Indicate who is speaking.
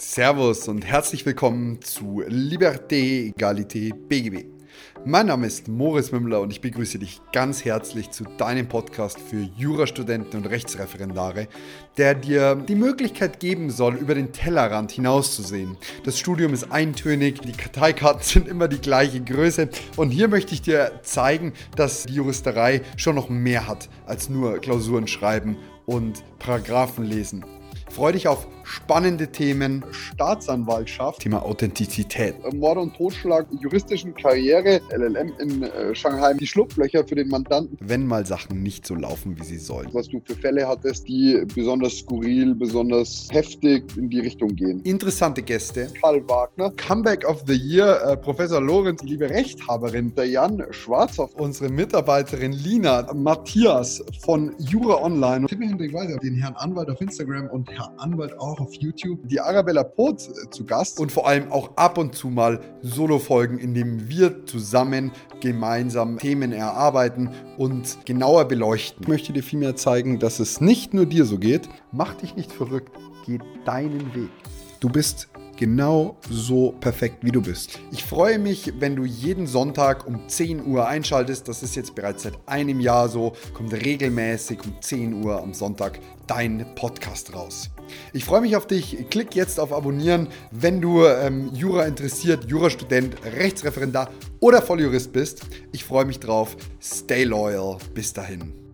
Speaker 1: Servus und herzlich willkommen zu Liberté, Egalité, BGB. Mein Name ist Moritz Mümmler und ich begrüße dich ganz herzlich zu deinem Podcast für Jurastudenten und Rechtsreferendare, der dir die Möglichkeit geben soll, über den Tellerrand hinauszusehen. Das Studium ist eintönig, die Karteikarten sind immer die gleiche Größe und hier möchte ich dir zeigen, dass die Juristerei schon noch mehr hat als nur Klausuren schreiben und Paragraphen lesen. Freu dich auf spannende Themen.
Speaker 2: Staatsanwaltschaft.
Speaker 1: Thema Authentizität.
Speaker 2: Mord und Totschlag, juristischen Karriere, LLM in äh, Shanghai, die Schlupflöcher für den Mandanten.
Speaker 1: Wenn mal Sachen nicht so laufen, wie sie sollen.
Speaker 2: Was du für Fälle hattest, die besonders skurril, besonders heftig in die Richtung gehen.
Speaker 1: Interessante Gäste.
Speaker 2: Karl Wagner.
Speaker 1: Comeback of the Year, äh, Professor Lorenz,
Speaker 2: liebe Rechthaberin, der Jan Schwarzhoff.
Speaker 1: Unsere Mitarbeiterin Lina. Matthias von Jura Online.
Speaker 2: Tim Hendrik Weiser, den Herrn Anwalt auf Instagram und Anwalt auch auf YouTube.
Speaker 1: Die Arabella Pot äh, zu Gast und vor allem auch ab und zu mal Solo-Folgen, in denen wir zusammen gemeinsam Themen erarbeiten und genauer beleuchten. Ich möchte dir vielmehr zeigen, dass es nicht nur dir so geht. Mach dich nicht verrückt, geh deinen Weg. Du bist genau so perfekt, wie du bist. Ich freue mich, wenn du jeden Sonntag um 10 Uhr einschaltest. Das ist jetzt bereits seit einem Jahr so. Kommt regelmäßig um 10 Uhr am Sonntag dein Podcast raus. Ich freue mich auf dich. Klick jetzt auf Abonnieren, wenn du ähm, Jura interessiert, Jurastudent, Rechtsreferendar oder Volljurist bist. Ich freue mich drauf. Stay loyal. Bis dahin.